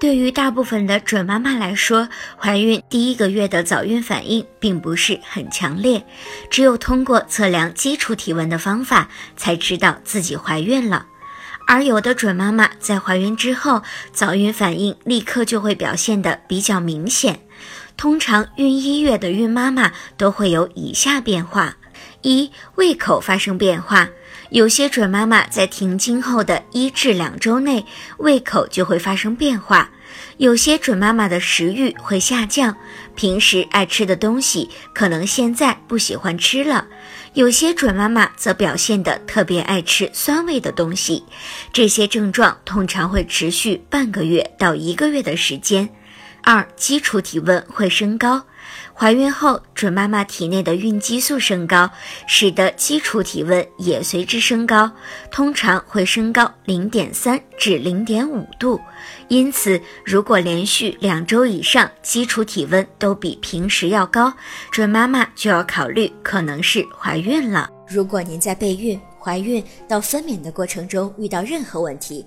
对于大部分的准妈妈来说，怀孕第一个月的早孕反应并不是很强烈，只有通过测量基础体温的方法才知道自己怀孕了。而有的准妈妈在怀孕之后，早孕反应立刻就会表现得比较明显。通常孕一月的孕妈妈都会有以下变化：一、胃口发生变化。有些准妈妈在停经后的一至两周内，胃口就会发生变化。有些准妈妈的食欲会下降，平时爱吃的东西可能现在不喜欢吃了。有些准妈妈则表现得特别爱吃酸味的东西。这些症状通常会持续半个月到一个月的时间。二、基础体温会升高。怀孕后，准妈妈体内的孕激素升高，使得基础体温也随之升高，通常会升高零点三至零点五度。因此，如果连续两周以上基础体温都比平时要高，准妈妈就要考虑可能是怀孕了。如果您在备孕、怀孕到分娩的过程中遇到任何问题，